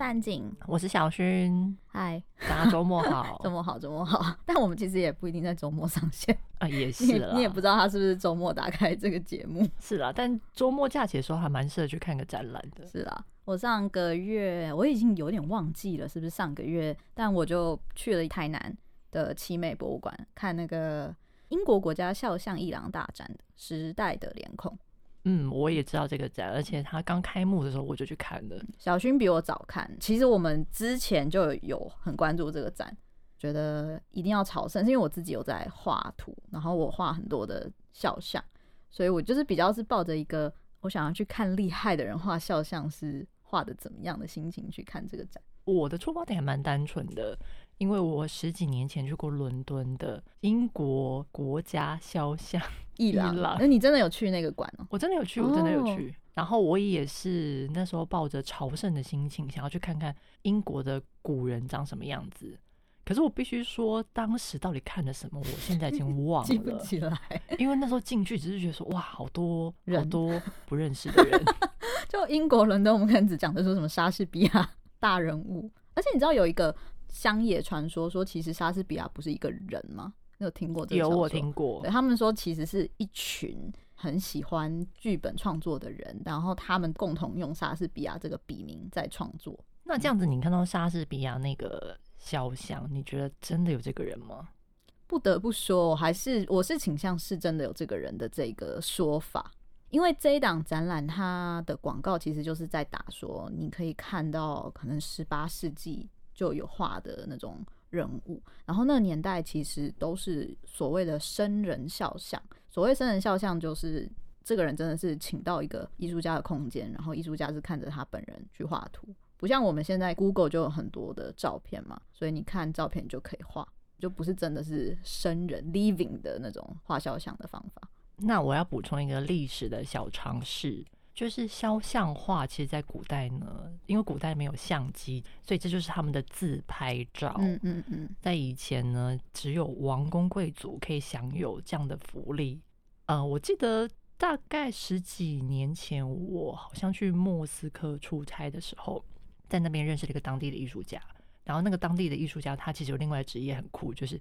嗨，我是范景，我是小薰。嗨，大家周末好，周末好，周末好。但我们其实也不一定在周末上线啊，也是啦。你也不知道他是不是周末打开这个节目。是啦，但周末假期的时候还蛮适合去看个展览的。是啦，我上个月我已经有点忘记了是不是上个月，但我就去了台南的奇美博物馆看那个英国国家肖像艺廊大展的《时代的脸孔》。嗯，我也知道这个展，而且它刚开幕的时候我就去看了。小薰比我早看，其实我们之前就有很关注这个展，觉得一定要朝圣，是因为我自己有在画图，然后我画很多的肖像，所以我就是比较是抱着一个我想要去看厉害的人画肖像是画的怎么样的心情去看这个展。我的出发点还蛮单纯的。因为我十几年前去过伦敦的英国国家肖像艺廊，那你真的有去那个馆哦？我真的有去，我真的有去。然后我也是那时候抱着朝圣的心情，想要去看看英国的古人长什么样子。可是我必须说，当时到底看了什么，我现在已经 忘了，记不起来。因为那时候进去只是觉得说，哇，好多 好多不认识的人。就英国伦敦，我们可能只讲的说什么莎士比亚大人物，而且你知道有一个。乡野传说说，其实莎士比亚不是一个人吗？你有听过这个？有，我听过。对，他们说，其实是一群很喜欢剧本创作的人，然后他们共同用莎士比亚这个笔名在创作。那这样子，你看到莎士比亚那个肖像，你觉得真的有这个人吗？不得不说，还是我是倾向是真的有这个人的这个说法，因为这一档展览它的广告其实就是在打说，你可以看到可能十八世纪。就有画的那种人物，然后那个年代其实都是所谓的生人肖像。所谓生人肖像，就是这个人真的是请到一个艺术家的空间，然后艺术家是看着他本人去画图，不像我们现在 Google 就有很多的照片嘛，所以你看照片就可以画，就不是真的是生人 living 的那种画肖像的方法。那我要补充一个历史的小常识。就是肖像画，其实，在古代呢，因为古代没有相机，所以这就是他们的自拍照。嗯嗯嗯，在以前呢，只有王公贵族可以享有这样的福利。呃，我记得大概十几年前，我好像去莫斯科出差的时候，在那边认识了一个当地的艺术家。然后那个当地的艺术家，他其实有另外的职业很酷，就是。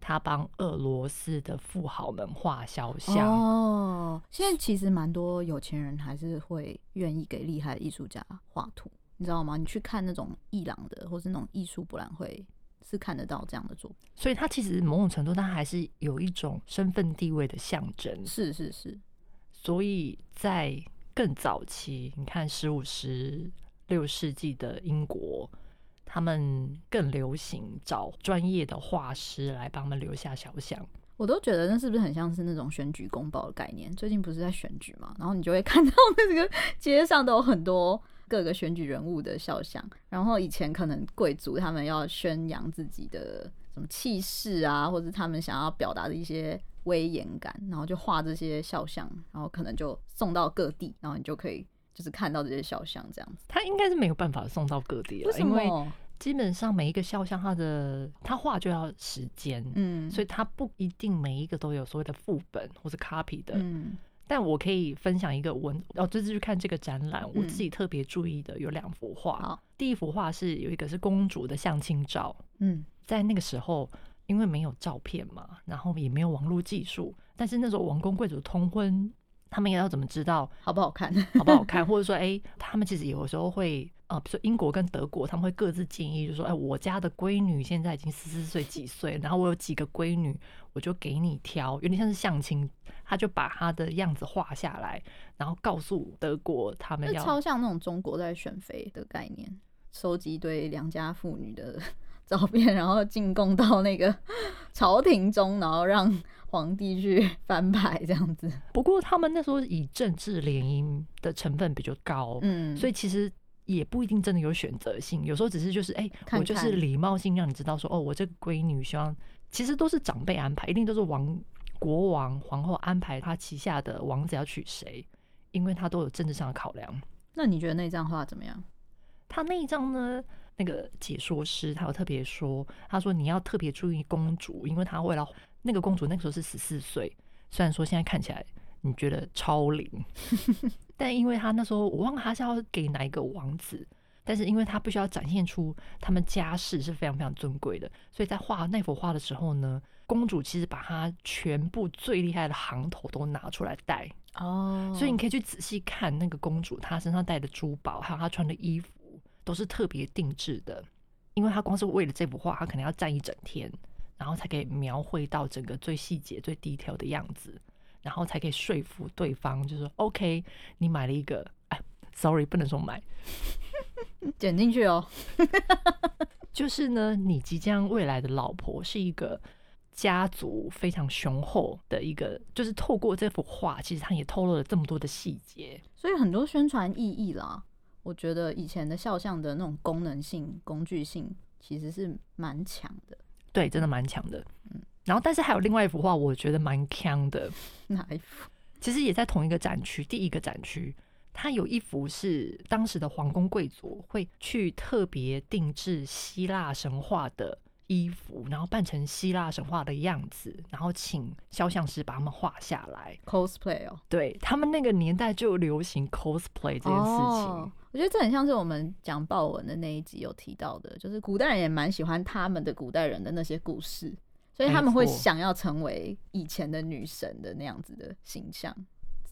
他帮俄罗斯的富豪们画肖像哦。现在其实蛮多有钱人还是会愿意给厉害的艺术家画图，你知道吗？你去看那种伊朗的，或是那种艺术博览会，是看得到这样的作品。所以，他其实某种程度，他还是有一种身份地位的象征。是是是。所以在更早期，你看十五、十六世纪的英国。他们更流行找专业的画师来帮他们留下肖像，我都觉得那是不是很像是那种选举公报的概念？最近不是在选举嘛，然后你就会看到那个街上都有很多各个选举人物的肖像。然后以前可能贵族他们要宣扬自己的什么气势啊，或者他们想要表达的一些威严感，然后就画这些肖像，然后可能就送到各地，然后你就可以。就是看到这些肖像这样子，他应该是没有办法送到各地了，因为基本上每一个肖像，他的他画就要时间，嗯，所以他不一定每一个都有所谓的副本或是 copy 的，嗯。但我可以分享一个文，哦，这次去看这个展览，我自己特别注意的有两幅画。好，第一幅画是有一个是公主的相亲照，嗯，在那个时候因为没有照片嘛，然后也没有网络技术，但是那时候王公贵族通婚。他们也要怎么知道好不好看，好不好看？或者说，哎、欸，他们其实有时候会，呃，比如说英国跟德国，他们会各自建议，就是说，哎、欸，我家的闺女现在已经十四岁几岁，然后我有几个闺女，我就给你挑，有点像是相亲，他就把他的样子画下来，然后告诉德国他们要，超像那种中国在选妃的概念，收集一堆良家妇女的照片，然后进贡到那个 朝廷中，然后让。皇帝去翻牌这样子，不过他们那时候以政治联姻的成分比较高，嗯，所以其实也不一定真的有选择性，有时候只是就是哎、欸，看看我就是礼貌性让你知道说，哦，我这个闺女希望，其实都是长辈安排，一定都是王国王皇后安排他旗下的王子要娶谁，因为他都有政治上的考量。那你觉得那张画怎么样？他那一张呢？那个解说师他有特别说，他说你要特别注意公主，因为她为了那个公主那个时候是十四岁，虽然说现在看起来你觉得超龄，但因为她那时候我忘了他是要给哪一个王子，但是因为他必须要展现出他们家世是非常非常尊贵的，所以在画那幅画的时候呢，公主其实把她全部最厉害的行头都拿出来戴哦，所以你可以去仔细看那个公主她身上戴的珠宝，还有她穿的衣服都是特别定制的，因为他光是为了这幅画，他可能要站一整天，然后才可以描绘到整个最细节、最低调的样子。然后才可以说服对方，就是说 OK，你买了一个，哎，sorry，不能说买，剪进去哦。就是呢，你即将未来的老婆是一个家族非常雄厚的一个，就是透过这幅画，其实他也透露了这么多的细节，所以很多宣传意义啦。我觉得以前的肖像的那种功能性、工具性其实是蛮强的，对，真的蛮强的，嗯。然后，但是还有另外一幅画，我觉得蛮强的。哪一幅？其实也在同一个展区，第一个展区，它有一幅是当时的皇宫贵族会去特别定制希腊神话的衣服，然后扮成希腊神话的样子，然后请肖像师把他们画下来。cosplay 哦，对，他们那个年代就流行 cosplay 这件事情。哦，我觉得这很像是我们讲豹纹的那一集有提到的，就是古代人也蛮喜欢他们的古代人的那些故事。所以他们会想要成为以前的女神的那样子的形象，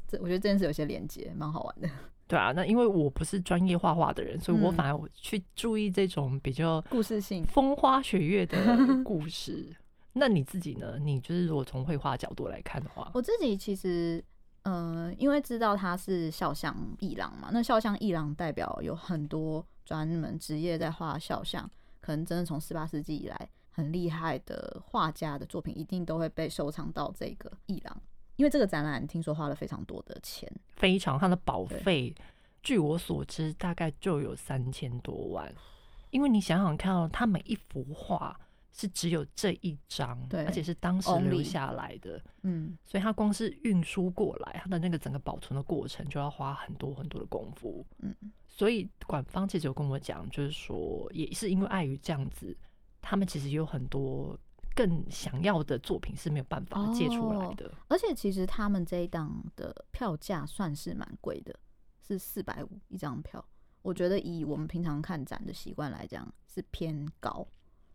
这我觉得这件事有些连接，蛮好玩的。对啊，那因为我不是专业画画的人，所以我反而去注意这种比较故事性、风花雪月的 故事。那你自己呢？你就是如果从绘画角度来看的话，我自己其实，嗯、呃，因为知道他是肖像艺廊嘛，那肖像艺廊代表有很多专门职业在画肖像，可能真的从十八世纪以来。很厉害的画家的作品一定都会被收藏到这个艺廊，因为这个展览听说花了非常多的钱，非常，它的保费，据我所知大概就有三千多万。因为你想想看哦，它每一幅画是只有这一张，对，而且是当时留下来的，嗯，所以它光是运输过来，它的那个整个保存的过程就要花很多很多的功夫，嗯，所以馆方其实有跟我讲，就是说也是因为碍于这样子。他们其实有很多更想要的作品是没有办法借出来的，哦，而且其实他们这一档的票价算是蛮贵的，是四百五一张票。我觉得以我们平常看展的习惯来讲是偏高，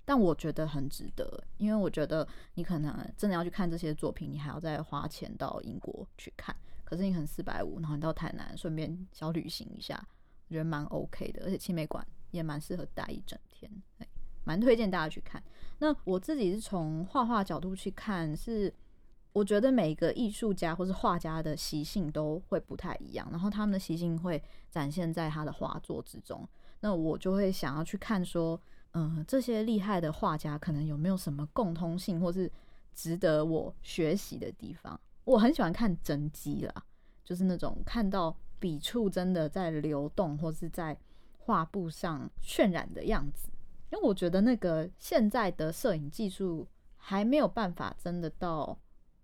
但我觉得很值得，因为我觉得你可能真的要去看这些作品，你还要再花钱到英国去看。可是你可能四百五，然后你到台南顺便小旅行一下，我觉得蛮 OK 的，而且青美馆也蛮适合待一整天。蛮推荐大家去看。那我自己是从画画角度去看，是我觉得每个艺术家或是画家的习性都会不太一样，然后他们的习性会展现在他的画作之中。那我就会想要去看说，嗯，这些厉害的画家可能有没有什么共通性，或是值得我学习的地方。我很喜欢看真迹啦，就是那种看到笔触真的在流动，或是在画布上渲染的样子。因为我觉得那个现在的摄影技术还没有办法真的到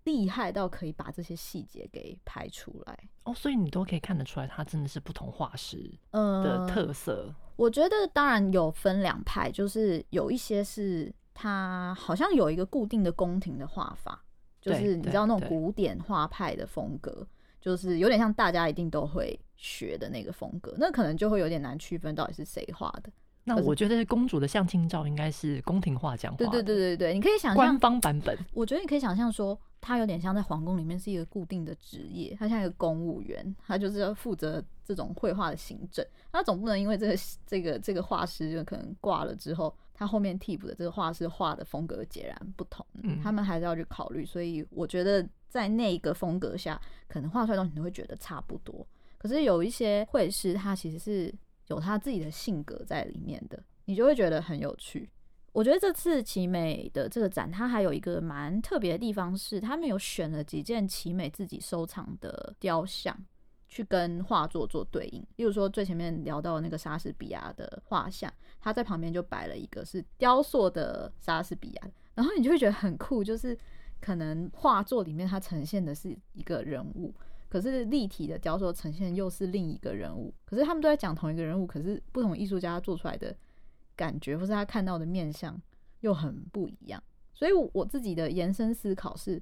厉害到可以把这些细节给拍出来哦，所以你都可以看得出来，它真的是不同画师的特色。呃，我觉得当然有分两派，就是有一些是它好像有一个固定的宫廷的画法，就是你知道那种古典画派的风格，就是有点像大家一定都会学的那个风格，那可能就会有点难区分到底是谁画的。那我觉得公主的相亲照应该是宫廷画匠画的。对对对对对，你可以想象官方版本。我觉得你可以想象说，她有点像在皇宫里面是一个固定的职业，他像一个公务员，她就是要负责这种绘画的行政。她总不能因为这个这个这个画师就可能挂了之后，她后面替补的这个画师画的风格截然不同。嗯，他们还是要去考虑。所以我觉得在那个风格下，可能画出来的东西你都会觉得差不多。可是有一些绘师，他其实是。有他自己的性格在里面的，你就会觉得很有趣。我觉得这次奇美的这个展，它还有一个蛮特别的地方是，他们有选了几件奇美自己收藏的雕像，去跟画作做对应。例如说，最前面聊到那个莎士比亚的画像，他在旁边就摆了一个是雕塑的莎士比亚，然后你就会觉得很酷，就是可能画作里面它呈现的是一个人物。可是立体的雕塑呈现又是另一个人物，可是他们都在讲同一个人物，可是不同艺术家做出来的感觉或是他看到的面相又很不一样。所以我自己的延伸思考是：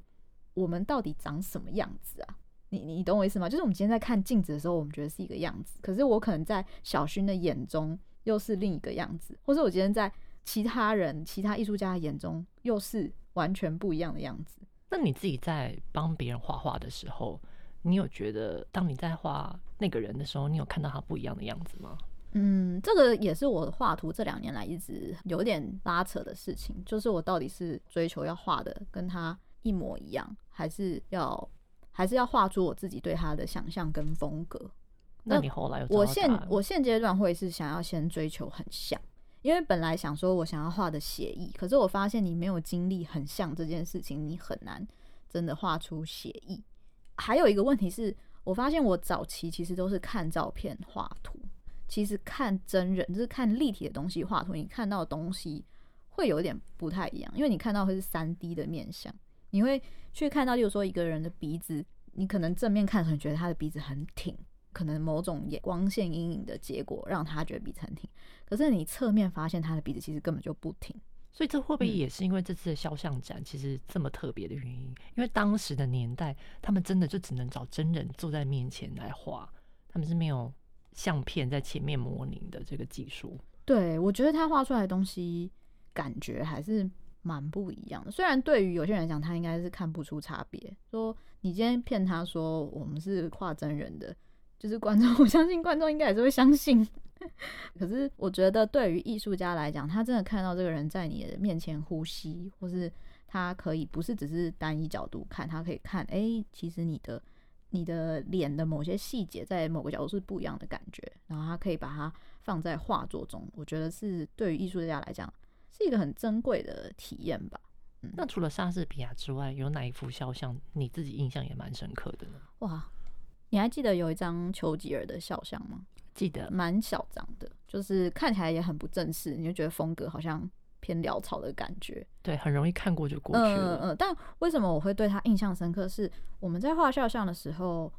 我们到底长什么样子啊？你你懂我意思吗？就是我们今天在看镜子的时候，我们觉得是一个样子，可是我可能在小薰的眼中又是另一个样子，或是我今天在其他人、其他艺术家的眼中又是完全不一样的样子。那你自己在帮别人画画的时候，你有觉得当你在画那个人的时候，你有看到他不一样的样子吗？嗯，这个也是我画图这两年来一直有点拉扯的事情，就是我到底是追求要画的跟他一模一样，还是要还是要画出我自己对他的想象跟风格？那你后来有？我现我现阶段会是想要先追求很像，因为本来想说我想要画的写意，可是我发现你没有经历很像这件事情，你很难真的画出写意。还有一个问题是，我发现我早期其实都是看照片画图，其实看真人就是看立体的东西画图，你看到的东西会有点不太一样，因为你看到会是三 D 的面相，你会去看到，例如说一个人的鼻子，你可能正面看的时候你觉得他的鼻子很挺。可能某种眼光线阴影的结果让他觉得鼻子很挺，可是你侧面发现他的鼻子其实根本就不挺，所以这会不会也是因为这次的肖像展其实这么特别的原因？因为当时的年代，他们真的就只能找真人坐在面前来画，他们是没有相片在前面模拟的这个技术。对，我觉得他画出来的东西感觉还是蛮不一样的。虽然对于有些人来讲，他应该是看不出差别。说你今天骗他说我们是画真人的。就是观众，我相信观众应该也是会相信。可是我觉得，对于艺术家来讲，他真的看到这个人在你的面前呼吸，或是他可以不是只是单一角度看，他可以看，哎、欸，其实你的你的脸的某些细节在某个角度是不一样的感觉，然后他可以把它放在画作中。我觉得是对于艺术家来讲，是一个很珍贵的体验吧。嗯，那除了莎士比亚之外，有哪一幅肖像你自己印象也蛮深刻的呢？哇！你还记得有一张丘吉尔的肖像吗？记得，蛮小张的，就是看起来也很不正式，你就觉得风格好像偏潦草的感觉。对，很容易看过就过去了。嗯嗯。但为什么我会对他印象深刻？是我们在画肖像的时候，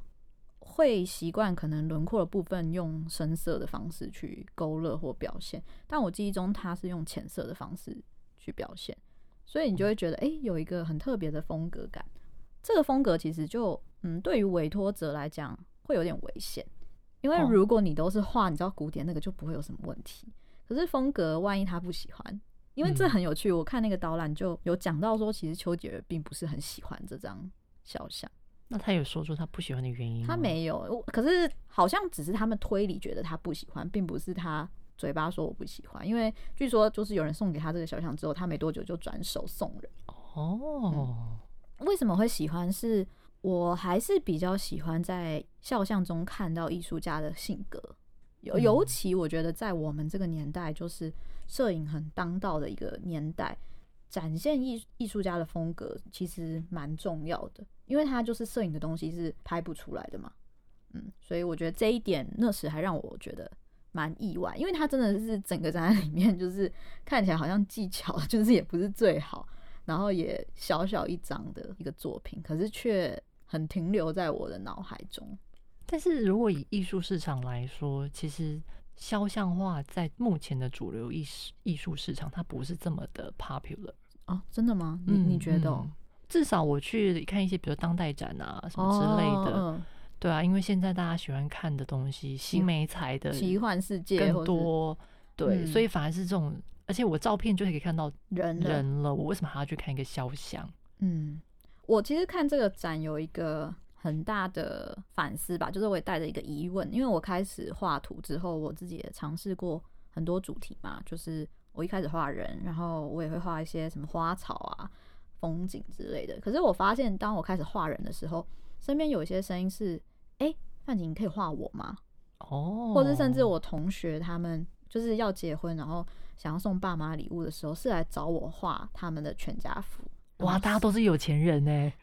会习惯可能轮廓的部分用深色的方式去勾勒或表现，但我记忆中他是用浅色的方式去表现，所以你就会觉得，哎、欸，有一个很特别的风格感。这个风格其实就。嗯，对于委托者来讲会有点危险，因为如果你都是画，你知道古典那个就不会有什么问题。可是风格万一他不喜欢，因为这很有趣。我看那个导览就有讲到说，其实丘吉尔并不是很喜欢这张肖像。那他有说出他不喜欢的原因吗？他没有，可是好像只是他们推理觉得他不喜欢，并不是他嘴巴说我不喜欢。因为据说就是有人送给他这个肖像之后，他没多久就转手送人。哦，为什么会喜欢是？我还是比较喜欢在肖像中看到艺术家的性格，尤尤其我觉得在我们这个年代，就是摄影很当道的一个年代，展现艺艺术家的风格其实蛮重要的，因为他就是摄影的东西是拍不出来的嘛，嗯，所以我觉得这一点那时还让我觉得蛮意外，因为他真的是整个展览里面就是看起来好像技巧 就是也不是最好，然后也小小一张的一个作品，可是却。很停留在我的脑海中，但是如果以艺术市场来说，其实肖像画在目前的主流艺术艺术市场，它不是这么的 popular 啊，真的吗？你你觉得、嗯？至少我去看一些，比如当代展啊什么之类的，哦、对啊，因为现在大家喜欢看的东西，新媒材的奇幻世界更多，对，嗯、所以反而是这种，而且我照片就可以看到人人了，我为什么还要去看一个肖像？嗯。我其实看这个展有一个很大的反思吧，就是我也带着一个疑问，因为我开始画图之后，我自己也尝试过很多主题嘛，就是我一开始画人，然后我也会画一些什么花草啊、风景之类的。可是我发现，当我开始画人的时候，身边有一些声音是：哎，范景，你可以画我吗？哦，或者甚至我同学他们就是要结婚，然后想要送爸妈礼物的时候，是来找我画他们的全家福。哇，大家都是有钱人呢，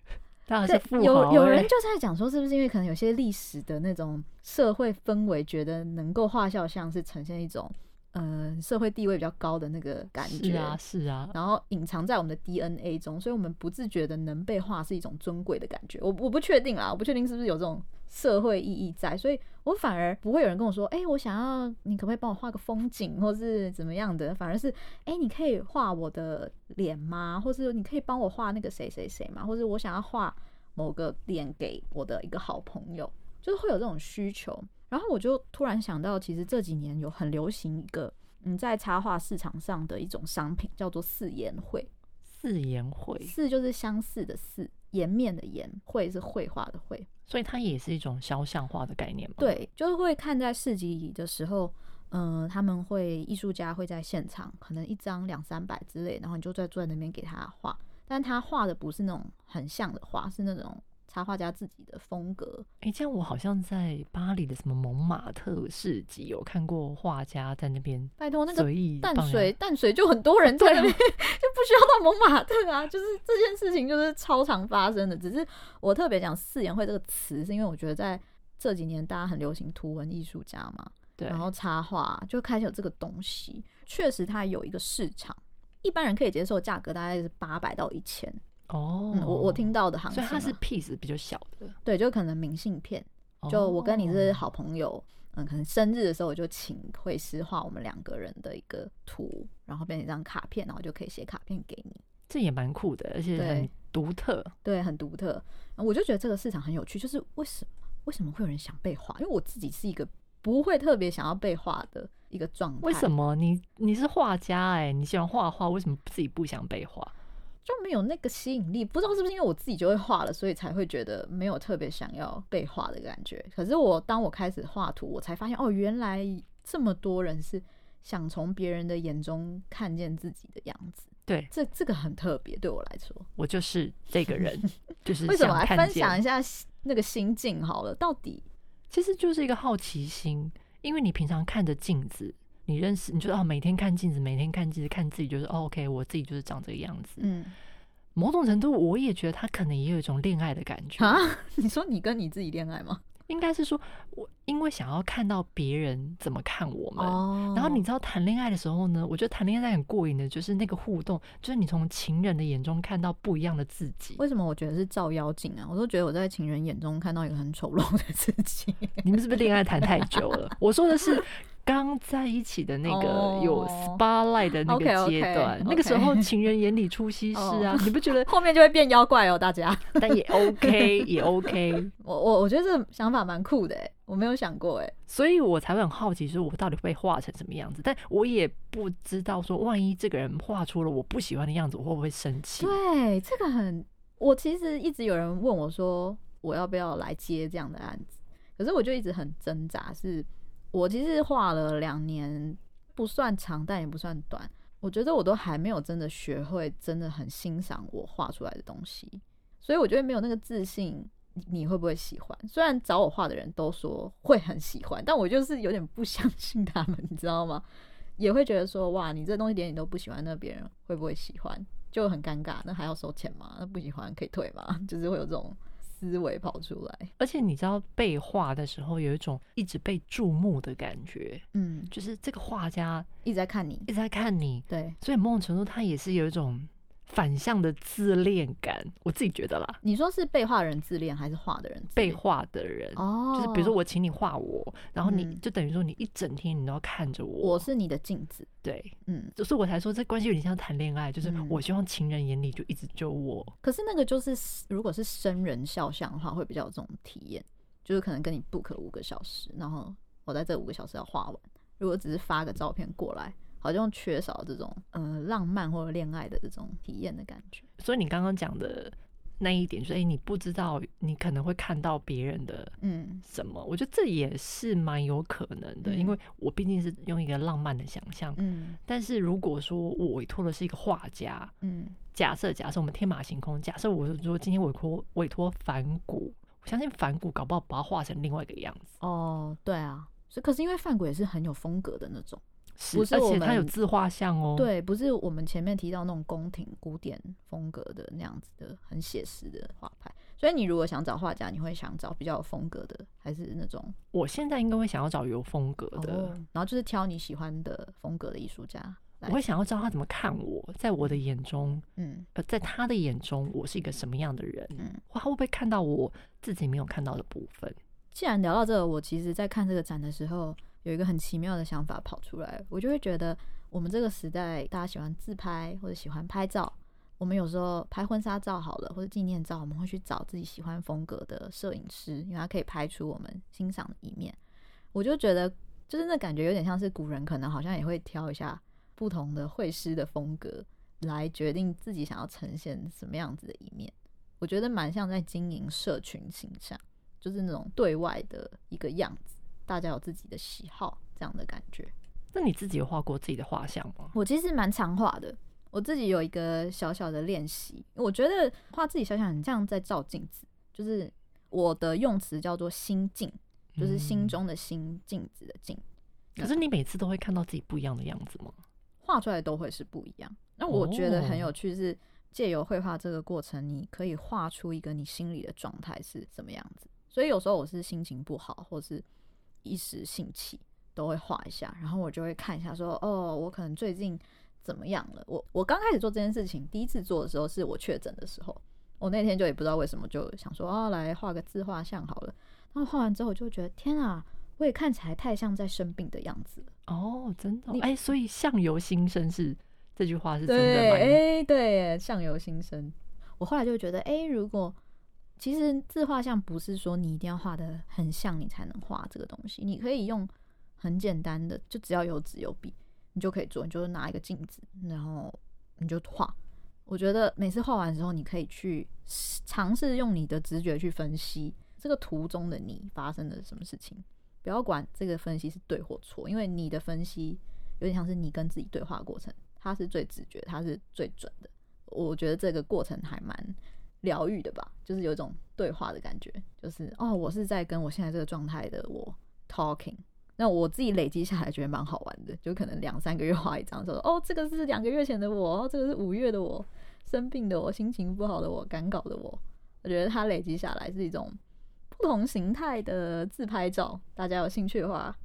大家是富豪。有有人 就在讲说，是不是因为可能有些历史的那种社会氛围，觉得能够画肖像是呈现一种嗯、呃、社会地位比较高的那个感觉，是啊是啊，然后隐藏在我们的 DNA 中，所以我们不自觉的能被画是一种尊贵的感觉。我我不确定啊，我不确定是不是有这种。社会意义在，所以我反而不会有人跟我说：“哎、我想要你可不可以帮我画个风景，或是怎么样的？”反而是：“哎、你可以画我的脸吗？或是你可以帮我画那个谁谁谁吗？或者我想要画某个脸给我的一个好朋友，就是会有这种需求。然后我就突然想到，其实这几年有很流行一个嗯，在插画市场上的一种商品，叫做四言会。似颜绘，似就是相似的四，颜面的颜，绘是绘画的绘，所以它也是一种肖像画的概念嘛？对，就是会看在市集的时候，嗯、呃，他们会艺术家会在现场，可能一张两三百之类，然后你就在坐在那边给他画，但他画的不是那种很像的画，是那种。插画家自己的风格，哎、欸，这样我好像在巴黎的什么蒙马特市集有看过画家在那边。拜托，那个淡水淡水就很多人在那边，就不需要到蒙马特啊。就是这件事情就是超常发生的。只是我特别讲“四言会”这个词，是因为我觉得在这几年大家很流行图文艺术家嘛，对，然后插画就开始有这个东西，确实它有一个市场，一般人可以接受价格大概是八百到一千。哦、嗯，我我听到的行情，所以它是 piece 比较小的，对，就可能明信片。就我跟你是好朋友，嗯，可能生日的时候我就请绘师画我们两个人的一个图，然后变成一张卡片，然后就可以写卡片给你。这也蛮酷的，而且很独特，对，很独特。我就觉得这个市场很有趣，就是为什么为什么会有人想被画？因为我自己是一个不会特别想要被画的一个状态。为什么你你是画家哎、欸，你喜欢画画，为什么自己不想被画？就没有那个吸引力，不知道是不是因为我自己就会画了，所以才会觉得没有特别想要被画的感觉。可是我当我开始画图，我才发现哦，原来这么多人是想从别人的眼中看见自己的样子。对，这这个很特别，对我来说，我就是这个人，就是为什么来分享一下那个心境好了？到底其实就是一个好奇心，因为你平常看着镜子。你认识，你觉得哦，每天看镜子，每天看镜子，看自己就是哦，OK，我自己就是长这个样子。嗯，某种程度，我也觉得他可能也有一种恋爱的感觉啊。你说你跟你自己恋爱吗？应该是说，我因为想要看到别人怎么看我们。哦。然后你知道谈恋爱的时候呢，我觉得谈恋爱很过瘾的，就是那个互动，就是你从情人的眼中看到不一样的自己。为什么我觉得是照妖镜啊？我都觉得我在情人眼中看到一个很丑陋的自己。你们是不是恋爱谈太久了？我说的是。刚在一起的那个有 spotlight 的那个阶段，那个时候情人眼里出西施啊，oh, 你不觉得后面就会变妖怪哦？大家，但也 OK，也 OK。我我我觉得这个想法蛮酷的，我没有想过哎，所以我才会很好奇，说我到底会被画成什么样子？但我也不知道说，万一这个人画出了我不喜欢的样子，我会不会生气？对，这个很，我其实一直有人问我说，我要不要来接这样的案子？可是我就一直很挣扎，是。我其实画了两年，不算长，但也不算短。我觉得我都还没有真的学会，真的很欣赏我画出来的东西，所以我觉得没有那个自信。你会不会喜欢？虽然找我画的人都说会很喜欢，但我就是有点不相信他们，你知道吗？也会觉得说，哇，你这东西连你都不喜欢，那别人会不会喜欢？就很尴尬。那还要收钱吗？那不喜欢可以退吗？就是会有这种。思维跑出来，而且你知道被画的时候有一种一直被注目的感觉，嗯，就是这个画家一直在看你，一直在看你，对，所以某种程度他也是有一种。反向的自恋感，我自己觉得啦。你说是被画人自恋，还是画的人自恋？被画的人哦，就是比如说我请你画我，然后你就等于说你一整天你都要看着我，我是你的镜子。对，嗯，就是我才说这关系有点像谈恋爱，就是我希望情人眼里就一直就我。可是那个就是如果是生人肖像的话，会比较有这种体验，就是可能跟你 book 五个小时，然后我在这五个小时要画完。如果只是发个照片过来。好像缺少这种呃浪漫或者恋爱的这种体验的感觉。所以你刚刚讲的那一点，就是哎，你不知道你可能会看到别人的嗯什么？我觉得这也是蛮有可能的，因为我毕竟是用一个浪漫的想象。嗯，但是如果说我委托的是一个画家，嗯，假设假设我们天马行空，假设我说今天委托委托梵谷，我相信反骨搞不好把它画成另外一个样子。哦，对啊，是可是因为梵谷也是很有风格的那种。是，而且它有自画像哦。对，不是我们前面提到那种宫廷古典风格的那样子的很写实的画派。所以你如果想找画家，你会想找比较有风格的，还是那种？我现在应该会想要找有风格的，哦，然后就是挑你喜欢的风格的艺术家。我会想要知道他怎么看我，在我的眼中，嗯，呃，在他的眼中，我是一个什么样的人？嗯，他会不会看到我自己没有看到的部分？既然聊到这个，我其实在看这个展的时候。有一个很奇妙的想法跑出来，我就会觉得我们这个时代，大家喜欢自拍或者喜欢拍照。我们有时候拍婚纱照好了，或者纪念照，我们会去找自己喜欢风格的摄影师，因为他可以拍出我们欣赏的一面。我就觉得就是那感觉有点像是古人可能好像也会挑一下不同的绘师的风格来决定自己想要呈现什么样子的一面。我觉得蛮像在经营社群形象，就是那种对外的一个样子，大家有自己的喜好这样的感觉。那你自己有画过自己的画像吗？我其实蛮常画的，我自己有一个小小的练习。我觉得画自己小小很像在照镜子，就是我的用词叫做心镜，就是心中的心，镜子的镜。可是你每次都会看到自己不一样的样子吗？画出来都会是不一样。那我觉得很有趣是。借由绘画这个过程，你可以画出一个你心里的状态是什么样子。所以有时候我是心情不好，或是一时兴起，都会画一下，然后我就会看一下，说哦，我可能最近怎么样了？我我刚开始做这件事情，第一次做的时候是我确诊的时候，我那天就也不知道为什么就想说啊，来画个自画像好了。然后画完之后，我就觉得天啊，我也看起来太像在生病的样子了。哦，真的？哎，所以相由心生是。这句话是真的吗，哎、欸，对，相由心生。我后来就觉得，哎、欸，如果其实自画像不是说你一定要画得很像你才能画这个东西，你可以用很简单的，就只要有纸有笔，你就可以做。你就拿一个镜子，然后你就画。我觉得每次画完之后，你可以去尝试用你的直觉去分析这个图中的你发生了什么事情。不要管这个分析是对或错，因为你的分析有点像是你跟自己对话过程。他是最直觉，他是最准的。我觉得这个过程还蛮疗愈的吧，就是有一种对话的感觉，就是哦，我是在跟我现在这个状态的我 talking。那我自己累积下来觉得蛮好玩的，就可能两三个月画一张，说 哦，这个是两个月前的我，哦，这个是五月的我，生病的我，心情不好的我，赶稿的我。我觉得它累积下来是一种不同形态的自拍照，大家有兴趣的话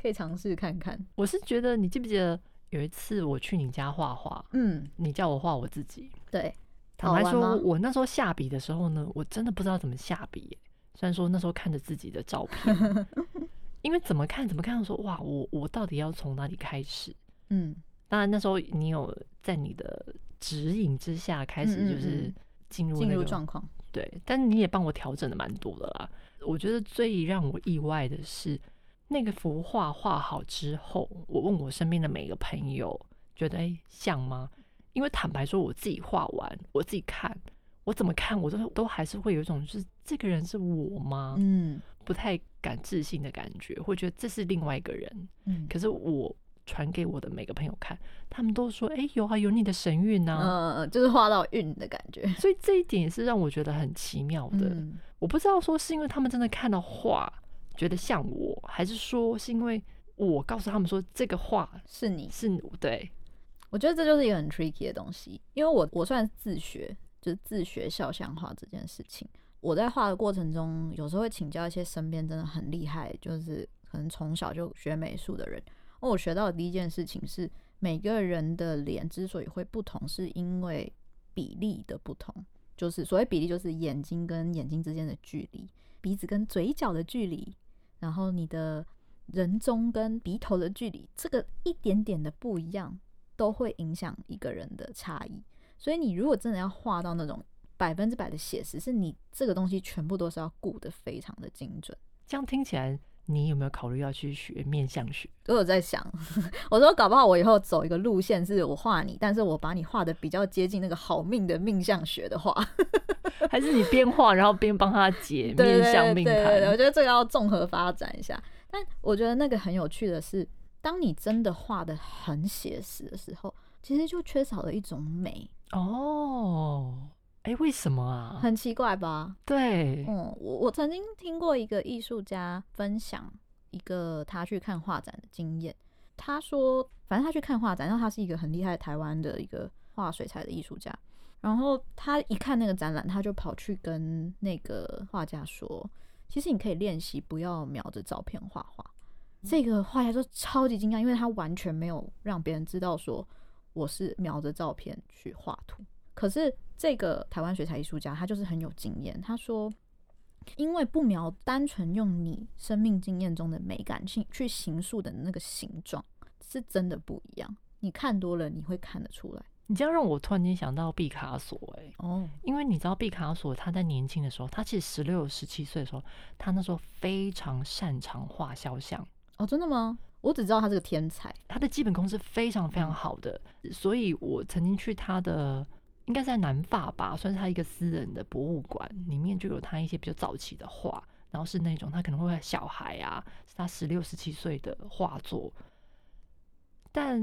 可以尝试看看。我是觉得你记不记得？有一次我去你家画画，嗯，你叫我画我自己，对。坦白说，我那时候下笔的时候呢，我真的不知道怎么下笔。虽然说那时候看着自己的照片，因为怎么看怎么看，说哇，我我到底要从哪里开始？嗯，当然那时候你有在你的指引之下开始就是进入进入状况，对。但你也帮我调整的蛮多的啦。我觉得最让我意外的是。那个幅画画好之后，我问我身边的每个朋友，觉得哎、欸、像吗？因为坦白说，我自己画完，我自己看，我怎么看，我都都还是会有一种，就是这个人是我吗？嗯，不太敢置信的感觉，会觉得这是另外一个人。嗯，可是我传给我的每个朋友看，他们都说，哎、欸，有啊，有你的神韵呐、啊，嗯，就是画到韵的感觉。所以这一点也是让我觉得很奇妙的。嗯、我不知道说是因为他们真的看到画。觉得像我，还是说是因为我告诉他们说这个画是你是你？对，我觉得这就是一个很 tricky 的东西，因为我我算自学，就是自学肖像画这件事情。我在画的过程中，有时候会请教一些身边真的很厉害，就是可能从小就学美术的人。我学到的第一件事情是，每个人的脸之所以会不同，是因为比例的不同，就是所谓比例，就是眼睛跟眼睛之间的距离，鼻子跟嘴角的距离。然后你的人中跟鼻头的距离，这个一点点的不一样，都会影响一个人的差异。所以你如果真的要画到那种百分之百的写实，是你这个东西全部都是要顾得非常的精准。这样听起来，你有没有考虑要去学面相学？我有在想，我说搞不好我以后走一个路线，是我画你，但是我把你画的比较接近那个好命的命相学的话。还是你边画然后边帮他解面相命盘？我觉得这个要综合发展一下。但我觉得那个很有趣的是，当你真的画的很写实的时候，其实就缺少了一种美哦。哎，为什么啊？很奇怪吧？对，嗯，我我曾经听过一个艺术家分享一个他去看画展的经验。他说，反正他去看画展，然后他是一个很厉害台湾的一个画水彩的艺术家。然后他一看那个展览，他就跑去跟那个画家说：“其实你可以练习不要瞄着照片画画。”这个画家说超级惊讶，因为他完全没有让别人知道说我是瞄着照片去画图。可是这个台湾水彩艺术家他就是很有经验，他说：“因为不描，单纯用你生命经验中的美感去去形塑的那个形状，是真的不一样。你看多了，你会看得出来。”你这样让我突然间想到毕卡索，哎，哦，因为你知道毕卡索他在年轻的时候，他其实十六、十七岁的时候，他那时候非常擅长画肖像，哦，真的吗？我只知道他是个天才，他的基本功是非常非常好的，嗯、所以我曾经去他的，应该是在南法吧，算是他一个私人的博物馆，里面就有他一些比较早期的画，然后是那种他可能会小孩啊，是他十六、十七岁的画作，但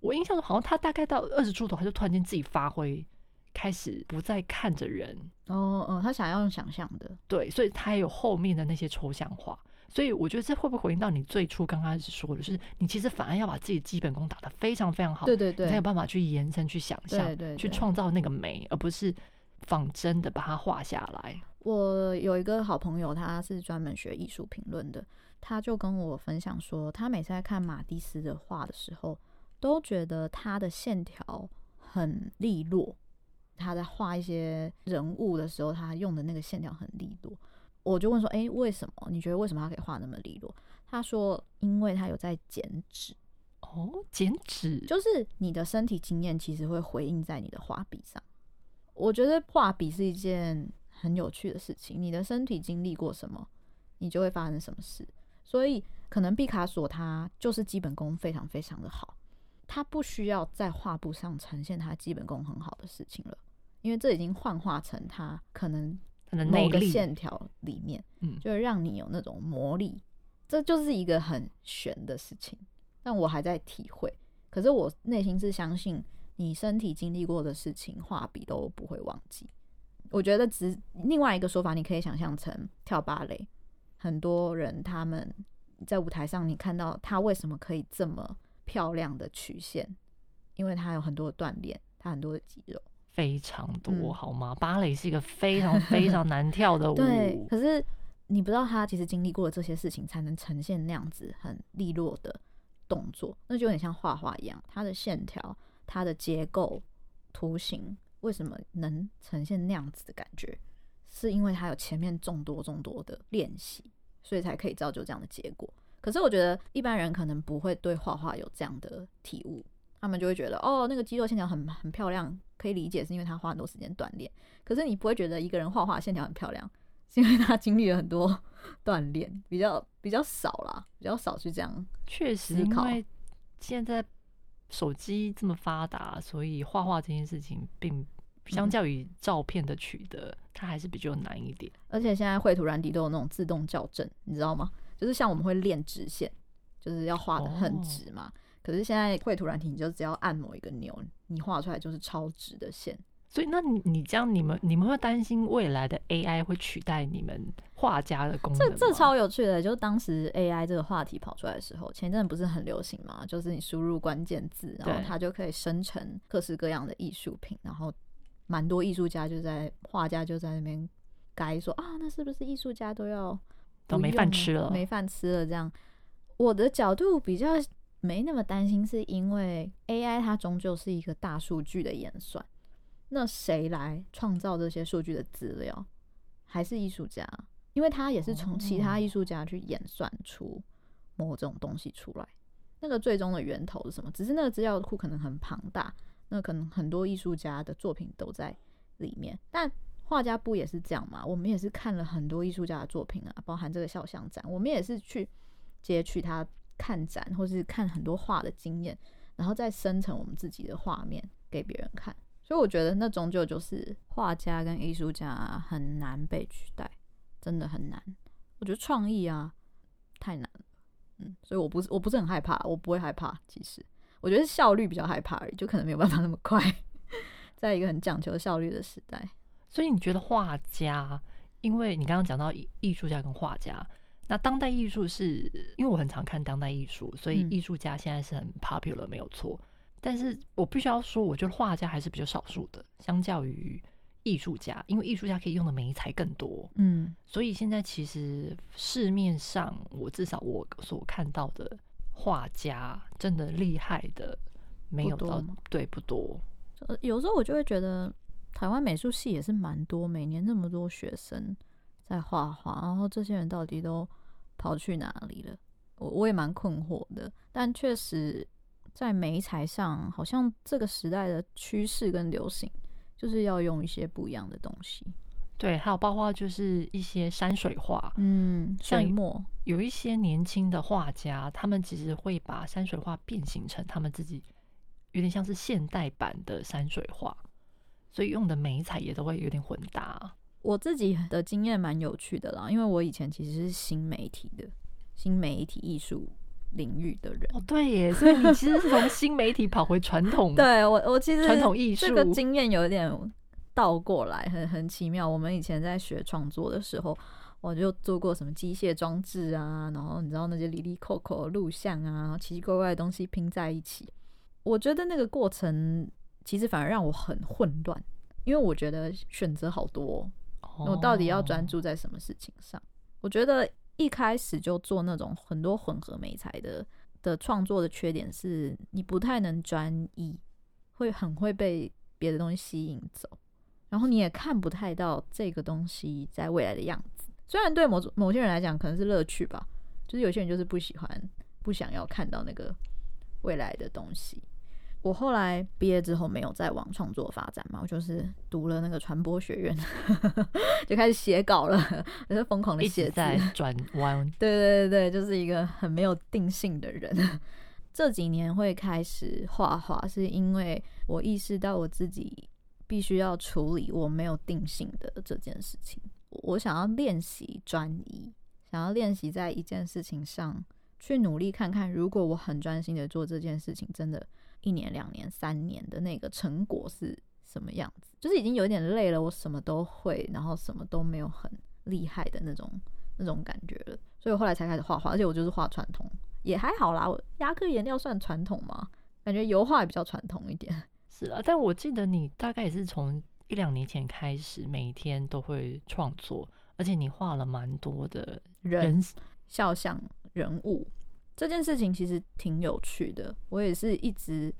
我印象中好像他大概到二十出头，他就突然间自己发挥，开始不再看着人，哦嗯，他想要用想象的，对，所以他也有后面的那些抽象画。所以我觉得这会不会回应到你最初刚开始说的，是你其实反而要把自己的基本功打得非常非常好，对对对，你才有办法去延伸、去想象、对对对，去创造那个美，而不是仿真的把它画下来。我有一个好朋友，他是专门学艺术评论的，他就跟我分享说，他每次在看马蒂斯的画的时候，都觉得他的线条很利落，他在画一些人物的时候，他用的那个线条很利落。我就问说，哎、欸，为什么？你觉得为什么他可以画那么利落？他说，因为他有在减脂。哦，减脂就是你的身体经验其实会回应在你的画笔上。我觉得画笔是一件很有趣的事情。你的身体经历过什么，你就会发生什么事。所以，可能毕卡索他就是基本功非常非常的好，他不需要在画布上呈现他基本功很好的事情了，因为这已经幻化成他可能。某个线条里面，嗯，就是让你有那种魔力，这就是一个很玄的事情。但我还在体会，可是我内心是相信，你身体经历过的事情，画笔都不会忘记。我觉得只另外一个说法，你可以想象成跳芭蕾，很多人他们在舞台上，你看到他为什么可以这么漂亮的曲线，因为他有很多的锻炼，他很多的肌肉。非常多，嗯，好吗？芭蕾是一个非常 非常难跳的舞。对，可是你不知道他其实经历过了这些事情，才能呈现那样子很利落的动作。那就有点像画画一样，它的线条、它的结构、图形，为什么能呈现那样子的感觉？是因为他有前面众多众多的练习，所以才可以造就这样的结果。可是我觉得一般人可能不会对画画有这样的体悟。他们就会觉得，哦，那个肌肉线条很很漂亮，可以理解是因为他花很多时间锻炼。可是你不会觉得一个人画画线条很漂亮，是因为他经历了很多 锻炼，比较比较少啦，比较少去这样。确实，因为现在手机这么发达，所以画画这件事情，并相较于照片的取得，嗯，它还是比较难一点。而且现在绘图软体都有那种自动校正，你知道吗？就是像我们会练直线，就是要画的很直嘛。哦可是现在绘图软体，你就只要按某一个钮，你画出来就是超直的线。所以，那你你这样，你们你们会担心未来的 AI 会取代你们画家的功能吗？这这超有趣的，就是当时 AI 这个话题跑出来的时候，前阵不是很流行嘛？就是你输入关键字，然后它就可以生成各式各样的艺术品，然后蛮多艺术家就在画家就在那边该说啊，那是不是艺术家都要都没饭吃了，没饭吃了？这样，我的角度比较。没那么担心，是因为 AI 它终究是一个大数据的演算。那谁来创造这些数据的资料？还是艺术家？因为他也是从其他艺术家去演算出某种东西出来。那个最终的源头是什么？只是那个资料库可能很庞大，那可能很多艺术家的作品都在里面。但画家不也是这样吗？我们也是看了很多艺术家的作品啊，包含这个肖像展，我们也是去截取他。看展或是看很多画的经验，然后再生成我们自己的画面给别人看，所以我觉得那终究就是画家跟艺术家很难被取代，真的很难。我觉得创意啊太难了，嗯，所以我不是我不是很害怕，我不会害怕。其实我觉得效率比较害怕而已，就可能没有办法那么快，在一个很讲求效率的时代。所以你觉得画家，因为你刚刚讲到艺术家跟画家。那当代艺术是因为我很常看当代艺术，所以艺术家现在是很 popular，没有错。但是我必须要说，我觉得画家还是比较少数的，相较于艺术家，因为艺术家可以用的媒材更多。嗯，所以现在其实市面上，我至少我所看到的画家真的厉害的没有到，对，不多。有时候我就会觉得，台湾美术系也是蛮多，每年那么多学生在画画，然后这些人到底都。跑去哪里了？我我也蛮困惑的，但确实在媒材上，好像这个时代的趋势跟流行，就是要用一些不一样的东西。对，还有包括就是一些山水画，嗯，水墨，有一些年轻的画家，他们其实会把山水画变形成他们自己有点像是现代版的山水画，所以用的媒材也都会有点混搭。我自己的经验蛮有趣的啦，因为我以前其实是新媒体的，新媒体艺术领域的人。哦，对耶，所以你其实是从新媒体跑回传统。对我，我其实传统艺术这个经验有点倒过来，很很奇妙。我们以前在学创作的时候，我就做过什么机械装置啊，然后你知道那些里里扣扣录像啊，奇奇怪怪的东西拼在一起。我觉得那个过程其实反而让我很混乱，因为我觉得选择好多。我到底要专注在什么事情上？我觉得一开始就做那种很多混合美材的的创作的缺点是，你不太能专一，会很会被别的东西吸引走，然后你也看不太到这个东西在未来的样子。虽然对某某些人来讲可能是乐趣吧，就是有些人就是不喜欢、不想要看到那个未来的东西。我后来毕业之后没有再往创作发展嘛，我就是读了那个传播学院，就开始写稿了，就是疯狂的写，在 转弯。对对对对，就是一个很没有定性的人。这几年会开始画画，是因为我意识到我自己必须要处理我没有定性的这件事情。我想要练习专一，想要练习在一件事情上去努力看看，如果我很专心的做这件事情，真的。一年、两年、三年的那个成果是什么样子？就是已经有点累了，我什么都会，然后什么都没有很厉害的那种那种感觉了。所以我后来才开始画画，而且我就是画传统，也还好啦。我压克颜料算传统吗？感觉油画也比较传统一点。是啊，但我记得你大概也是从一两年前开始，每一天都会创作，而且你画了蛮多的人，人肖像人物。这件事情其实挺有趣的，我也是一直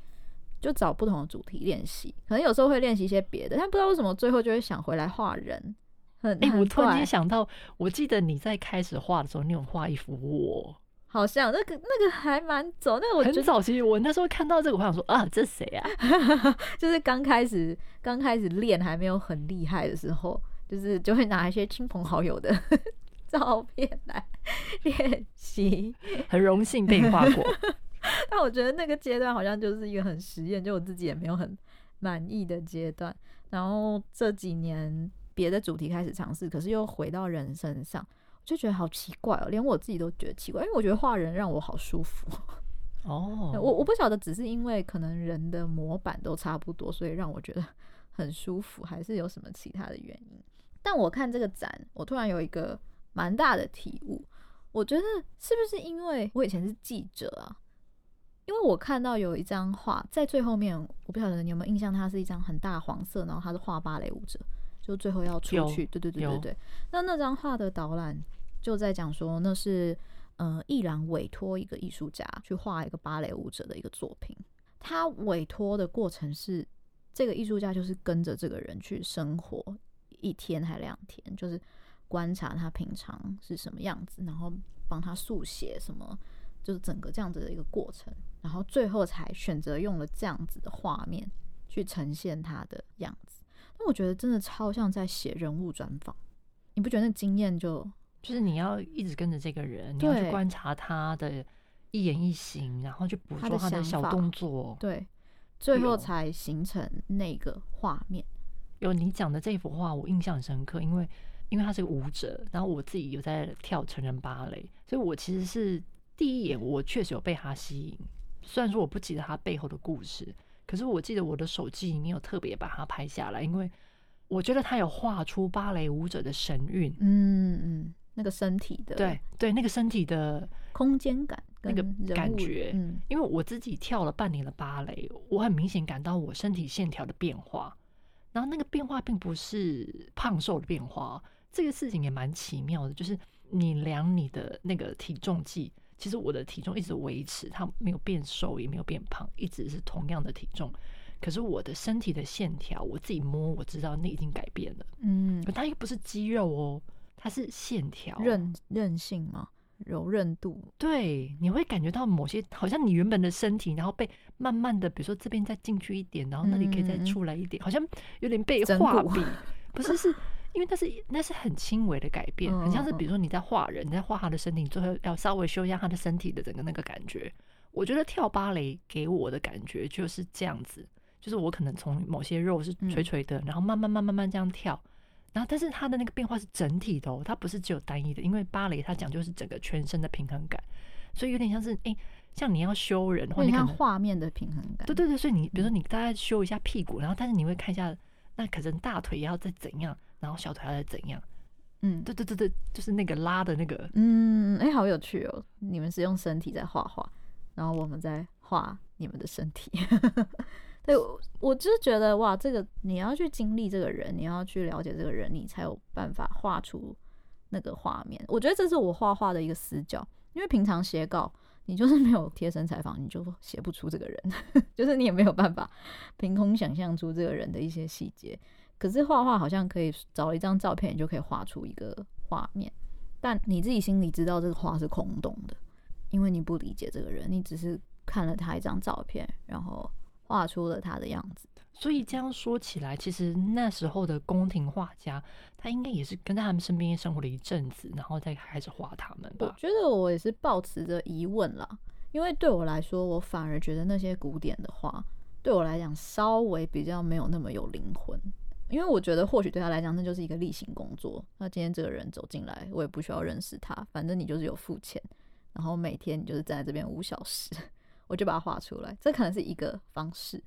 就找不同的主题练习，可能有时候会练习一些别的，但不知道为什么最后就会想回来画人。很哎、欸，我突然间想到，我记得你在开始画的时候，你有画一幅我，好像那个那个还蛮早，那个我很早期，我那时候看到这个，我想说啊，这谁啊？就是刚开始刚开始练还没有很厉害的时候，就是就会拿一些亲朋好友的。照片来 练习，很荣幸被你画过。但我觉得那个阶段好像就是一个很实验，就我自己也没有很满意的阶段。然后这几年别的主题开始尝试，可是又回到人身上，我就觉得好奇怪哦，连我自己都觉得奇怪，因为我觉得画人让我好舒服。哦，我我不晓得，只是因为可能人的模板都差不多，所以让我觉得很舒服，还是有什么其他的原因？但我看这个展，我突然有一个。蛮大的体悟，我觉得是不是因为我以前是记者啊？因为我看到有一张画在最后面，我不晓得你有没有印象，它是一张很大黄色，然后它是画芭蕾舞者，就最后要出去。对对对对对。那那张画的导览就在讲说，那是呃艺廊委托一个艺术家去画一个芭蕾舞者的一个作品。他委托的过程是，这个艺术家就是跟着这个人去生活一天还两天，就是。观察他平常是什么样子，然后帮他速写什么，就是整个这样子的一个过程，然后最后才选择用了这样子的画面去呈现他的样子。那我觉得真的超像在写人物专访，你不觉得那经验就就是你要一直跟着这个人，你要去观察他的一言一行，然后去捕捉他的小动作，对，最后才形成那个画面。有你讲的这幅画，我印象深刻，因为。因为他是个舞者，然后我自己有在跳成人芭蕾，所以我其实是第一眼我确实有被他吸引。虽然说我不记得他背后的故事，可是我记得我的手机里面有特别把它拍下来，因为我觉得他有画出芭蕾舞者的神韵。嗯嗯，那个身体的，对对，那个身体的空间感，那个感觉。嗯，因为我自己跳了半年的芭蕾，我很明显感到我身体线条的变化，然后那个变化并不是胖瘦的变化。这个事情也蛮奇妙的，就是你量你的那个体重计，其实我的体重一直维持，它没有变瘦，也没有变胖，一直是同样的体重。可是我的身体的线条，我自己摸，我知道那已经改变了。嗯，可它又不是肌肉哦，它是线条，韧韧性吗？柔韧度。对，你会感觉到某些好像你原本的身体，然后被慢慢的，比如说这边再进去一点，然后那里可以再出来一点，嗯、好像有点被画笔，不是是。因为那是那是很轻微的改变，很像是比如说你在画人，你在画他的身体，最后要稍微修一下他的身体的整个那个感觉。我觉得跳芭蕾给我的感觉就是这样子，就是我可能从某些肉是垂垂的，然后慢慢慢慢慢这样跳，然后但是它的那个变化是整体的哦，它不是只有单一的，因为芭蕾它讲究是整个全身的平衡感，所以有点像是哎，像你要修人，你看画面的平衡感，对对对，所以你比如说你大概修一下屁股，然后但是你会看一下，那可能大腿要再怎样，然后小腿要再怎样，嗯，对对对对，就是那个拉的那个，嗯，哎，好有趣哦，你们是用身体在画画。然后我们在画你们的身体，对，我就是觉得哇，这个你要去经历这个人，你要去了解这个人，你才有办法画出那个画面。我觉得这是我画画的一个死角，因为平常写稿，你就是没有贴身采访，你就写不出这个人，就是你也没有办法凭空想象出这个人的一些细节。可是画画好像可以找一张照片，你就可以画出一个画面，但你自己心里知道这个画是空洞的。因为你不理解这个人，你只是看了他一张照片，然后画出了他的样子。所以这样说起来，其实那时候的宫廷画家，他应该也是跟在他们身边生活了一阵子，然后再开始画他们吧。我觉得我也是抱持着疑问啦，因为对我来说，我反而觉得那些古典的画，对我来讲稍微比较没有那么有灵魂。因为我觉得或许对他来讲，那就是一个例行工作。那今天这个人走进来，我也不需要认识他，反正你就是有付钱。然后每天你就是站在这边五小时，我就把它画出来。这可能是一个方式。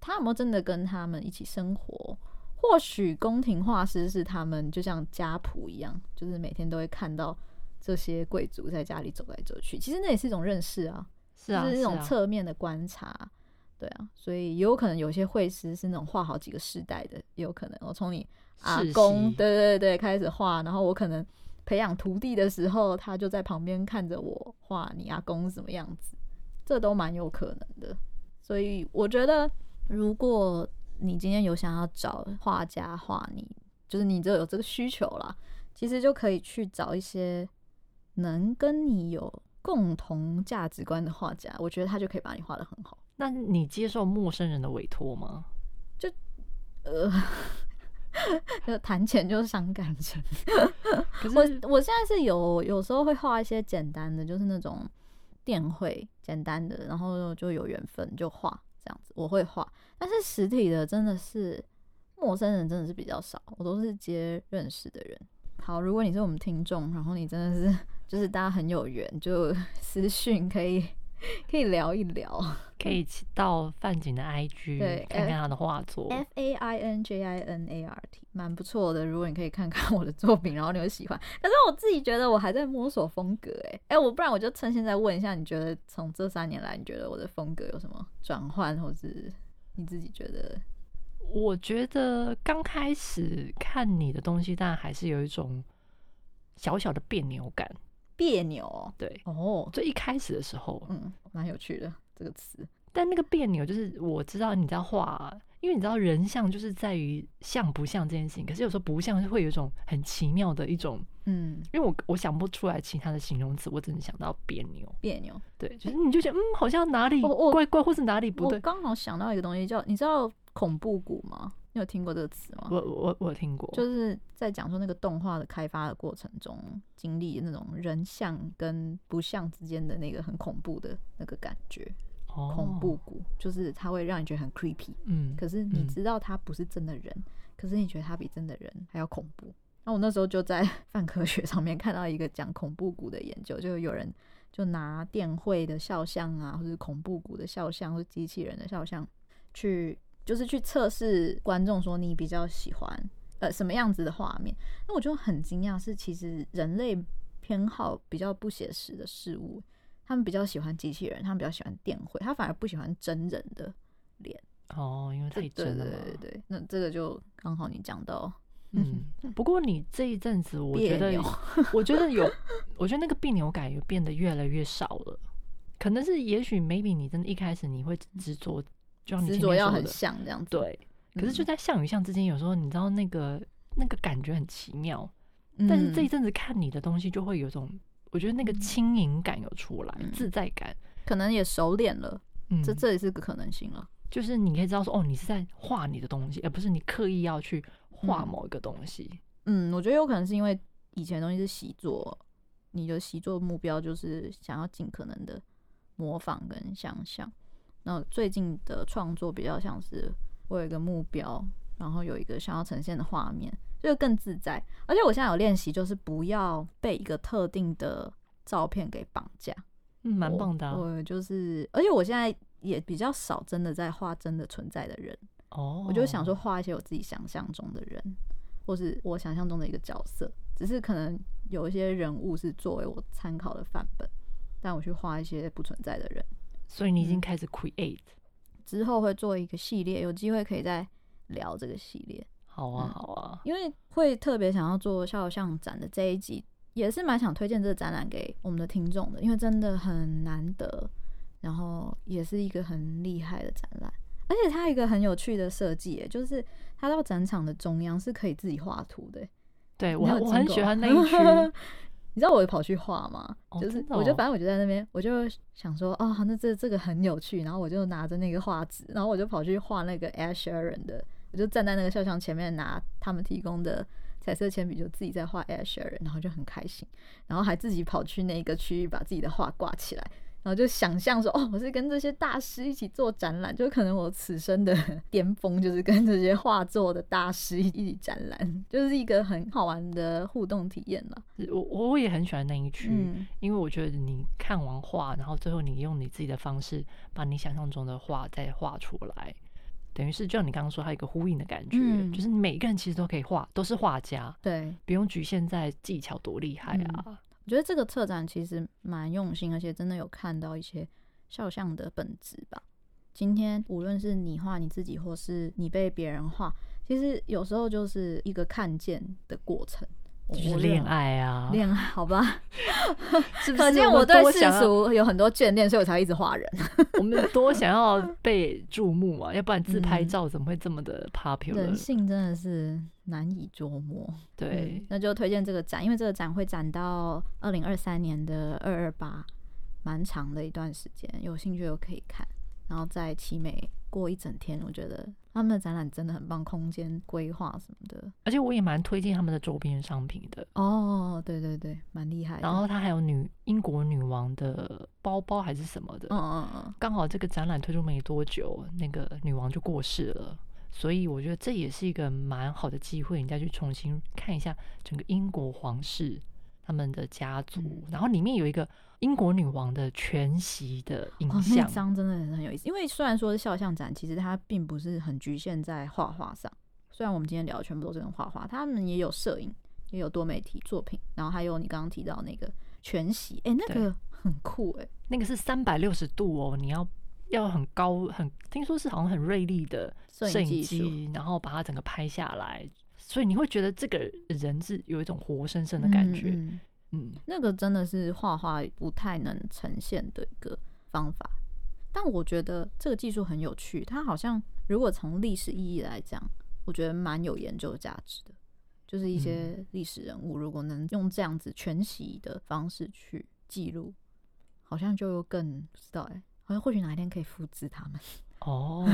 他有没有真的跟他们一起生活？或许宫廷画师是他们，就像家仆一样，就是每天都会看到这些贵族在家里走来走去。其实那也是一种认识啊，是啊，就是一种侧面的观察。对啊，所以也有可能有些绘师是那种画好几个世代的，也有可能我从你阿公对对对开始画，然后我可能。培养徒弟的时候，他就在旁边看着我画你阿公什么样子，这都蛮有可能的。所以我觉得，如果你今天有想要找画家画你，就是你这有这个需求啦，其实就可以去找一些能跟你有共同价值观的画家，我觉得他就可以把你画的很好。那你接受陌生人的委托吗？就呃。就 谈钱就是伤感情。我我现在是有有时候会画一些简单的，就是那种电绘简单的，然后就有缘分就画这样子，我会画。但是实体的真的是陌生人真的是比较少，我都是接认识的人。好，如果你是我们听众，然后你真的是 就是大家很有缘，就私讯可以。可以聊一聊，可以到范景的 IG 对看看他的画作，F A I N J I N A R T，蛮不错的。如果你可以看看我的作品，然后你会喜欢。可是我自己觉得我还在摸索风格，哎哎，我不然我就趁现在问一下，你觉得从这三年来，你觉得我的风格有什么转换，或是你自己觉得？我觉得刚开始看你的东西，但还是有一种小小的别扭感。别扭，对哦，最一开始的时候，嗯，蛮有趣的这个词。但那个别扭，就是我知道你在画，因为你知道人像就是在于像不像这件事情。可是有时候不像，会有一种很奇妙的一种，嗯，因为我我想不出来其他的形容词，我只能想到别扭，别扭，对，就是你就觉得嗯，好像哪里怪怪，或是哪里不对。我刚好想到一个东西，叫你知道恐怖谷吗？你有听过这个词吗？我我我有听过，就是在讲说那个动画的开发的过程中，经历那种人像跟不像之间的那个很恐怖的那个感觉。哦，恐怖谷就是它会让你觉得很 creepy，嗯，可是你知道它不是真的人，嗯，可是你觉得它比真的人还要恐怖。那我那时候就在 泛科学上面看到一个讲恐怖谷的研究，就有人就拿电绘的肖像啊，或者恐怖谷的肖像，或者机器人的肖像去。就是去测试观众说，你比较喜欢呃什么样子的画面，那我就很惊讶，是其实人类偏好比较不写实的事物，他们比较喜欢机器人，他们比较喜欢电绘，他反而不喜欢真人的脸。哦，因为太真了。对对对对，那这个就刚好你讲到，嗯，不过你这一阵子我觉得，我觉得有，我觉得那个别扭感又变得越来越少了，可能是也许 maybe 你真的一开始你会执着。执着要很像这样子，对。可是就在像与像之间，有时候你知道那个那个感觉很奇妙。但是这一阵子看你的东西，就会有种我觉得那个轻盈感有出来，自在感，可能也熟练了。嗯，这这也是个可能性了。就是你可以知道说，哦，你是在画你的东西，而不是你刻意要去画某一个东西。嗯，我觉得有可能是因为以前的东西是习作，你的习作目标就是想要尽可能的模仿跟想象。那最近的创作比较像是我有一个目标，然后有一个想要呈现的画面，就更自在。而且我现在有练习，就是不要被一个特定的照片给绑架。嗯，蛮棒的啊。我就是，而且我现在也比较少真的在画真的存在的人。哦，我就想说画一些我自己想象中的人，或是我想象中的一个角色，只是可能有一些人物是作为我参考的范本，但我去画一些不存在的人。所以你已经开始 create，嗯，之后会做一个系列，有机会可以再聊这个系列。好啊，好啊，因为会特别想要做肖像展的这一集，也是蛮想推荐这个展览给我们的听众的，因为真的很难得，然后也是一个很厉害的展览，而且它有一个很有趣的设计，就是它到展场的中央是可以自己画图的。对，我我很喜欢那 一区。你知道我跑去画吗？哦、就是我就反正我就在那边，我就想说，哦，那这这个很有趣。然后我就拿着那个画纸，然后我就跑去画那个 Ed Sheeran 的，我就站在那个肖像前面，拿他们提供的彩色铅笔，就自己在画 Air Sheeran，然后就很开心，然后还自己跑去那个区域把自己的画挂起来。然后就想象说，哦，我是跟这些大师一起做展览，就可能我此生的 巅峰就是跟这些画作的大师一起展览，就是一个很好玩的互动体验了。我我也很喜欢那一区，嗯，因为我觉得你看完画，然后最后你用你自己的方式把你想象中的画再画出来，等于是就像你刚刚说，它有一个呼应的感觉，嗯，就是每一个人其实都可以画，都是画家，对，不用局限在技巧多厉害啊。嗯我觉得这个策展其实蛮用心，而且真的有看到一些肖像的本质吧。今天无论是你画你自己，或是你被别人画，其实有时候就是一个看见的过程。就是恋爱啊，恋爱，好吧？是不是？可见我对世俗有很多眷恋，所以我才一直画人。我们多想要被注目啊，要不然自拍照怎么会这么的 popular？人性真的是难以捉摸。对，嗯、那就推荐这个展，因为这个展会展到二零二三年的二二八，蛮长的一段时间，有兴趣都可以看。然后在奇美过一整天，我觉得他们的展览真的很棒，空间规划什么的，而且我也蛮推荐他们的周边商品的。哦，对对对，蛮厉害的。然后他还有女英国女王的包包还是什么的，嗯嗯嗯。刚好这个展览推出没多久，那个女王就过世了，所以我觉得这也是一个蛮好的机会，你再去重新看一下整个英国皇室他们的家族，嗯、然后里面有一个。英国女王的全息的影像，那张真的很有意思。因为虽然说是肖像展，其实它并不是很局限在画画上。虽然我们今天聊的全部都是跟画画，他们也有摄影，也有多媒体作品，然后还有你刚刚提到那个全息，哎、欸，那个很酷哎、欸，那个是三百六十度哦，你要要很高，很听说是好像很锐利的摄影机，然后把它整个拍下来，所以你会觉得这个人是有一种活生生的感觉。嗯那个真的是画画不太能呈现的一个方法，但我觉得这个技术很有趣。它好像如果从历史意义来讲，我觉得蛮有研究价值的。就是一些历史人物，如果能用这样子全息的方式去记录，好像就更不知道哎、欸，好像或许哪一天可以复制他们哦，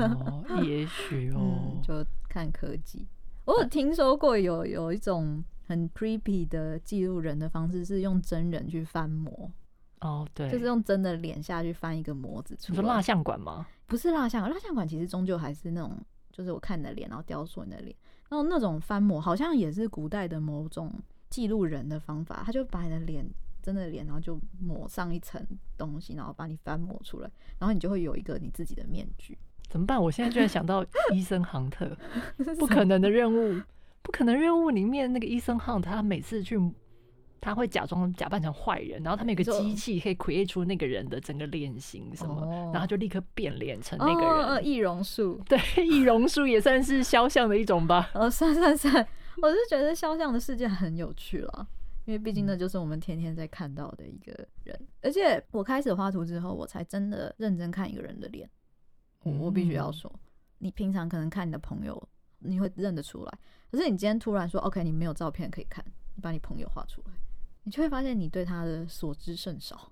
也许哦、嗯，就看科技。我有听说过有有一种。很 creepy 的记录人的方式是用真人去翻模哦，对，就是用真的脸下去翻一个模子出来。你说蜡像馆吗？不是蜡像，蜡像馆其实终究还是那种，就是我看你的脸，然后雕塑你的脸。然后那种翻模好像也是古代的某种记录人的方法，他就把你的脸，真的脸，然后就抹上一层东西，然后把你翻模出来，然后你就会有一个你自己的面具。怎么办？我现在居然想到 伊森杭特，不可能的任务。不可能任务里面那个伊森汉，他每次去，他会假装假扮成坏人，然后他们有个机器可以 create 出那个人的整个脸型什么，哦、然后就立刻变脸成那个人。哦，易容术，对，易容术也算是肖像的一种吧。哦，算算算，我是觉得肖像的世界很有趣了，因为毕竟那就是我们天天在看到的一个人。嗯、而且我开始画图之后，我才真的认真看一个人的脸。我我必须要说，嗯、你平常可能看你的朋友。你会认得出来，可是你今天突然说 OK，你没有照片可以看，你把你朋友画出来，你就会发现你对他的所知甚少。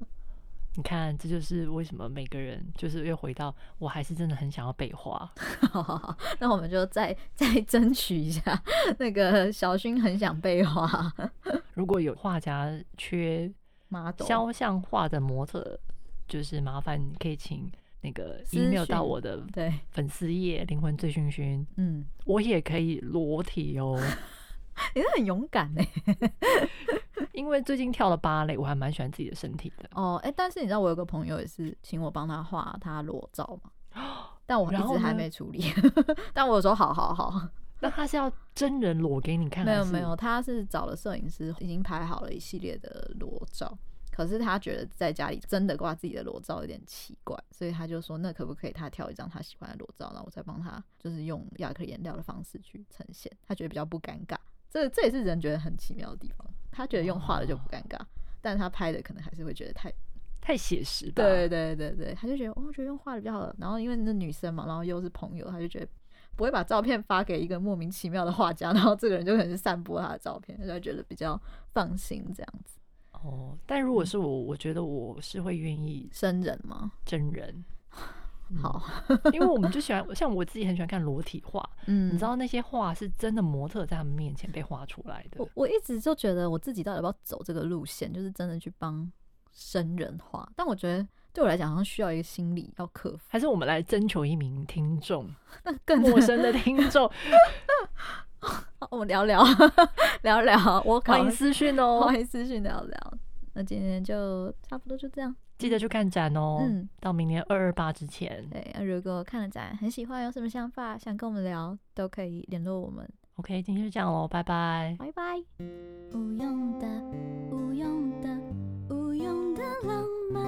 你看，这就是为什么每个人就是又回到，我还是真的很想要被画。好好好，那我们就再再争取一下。那个小薰很想被画，如果有画家缺 model 肖像画的模特，就是麻烦你可以请那个 email 到我的对粉丝页灵魂醉醺醺。嗯，我也可以裸体哦。你是很勇敢哎，因为最近跳了芭蕾，我还蛮喜欢自己的身体的。哦，哎，但是你知道我有个朋友也是请我帮他画他裸照嘛，但我一直还没处理。但我说好好好，那他是要真人裸给你看？没有没有，他是找了摄影师，已经拍好了一系列的裸照。可是他觉得在家里真的挂自己的裸照有点奇怪，所以他就说，那可不可以他挑一张他喜欢的裸照，然后我再帮他就是用亚克力颜料的方式去呈现，他觉得比较不尴尬。这这也是人觉得很奇妙的地方。他觉得用画的就不尴尬，但是他拍的可能还是会觉得太太写实吧。对对对对，他就觉得哦，觉得用画的比较好。然后因为那女生嘛，然后又是朋友，他就觉得不会把照片发给一个莫名其妙的画家，然后这个人就可能是散播他的照片，他就觉得比较放心这样子。哦，但如果是我，我觉得我是会愿意真人吗？真人。好，因为我们就喜欢，像我自己很喜欢看裸体画，嗯，你知道那些画是真的模特在他们面前被画出来的。我我一直就觉得我自己到底要不要走这个路线，就是真的去帮生人画。但我觉得对我来讲，好像需要一个心理要克服。还是我们来征求一名听众，那更陌生的听众，我们聊聊 聊聊，我欢迎私讯哦，欢迎私讯聊聊。那今天就差不多就这样。记得去看展哦，嗯，到明年二二八之前。对，如果看了展很喜欢，有什么想法想跟我们聊，都可以联络我们。OK，今天就这样喽，拜拜，拜拜。无用的，无用的，无用的浪漫。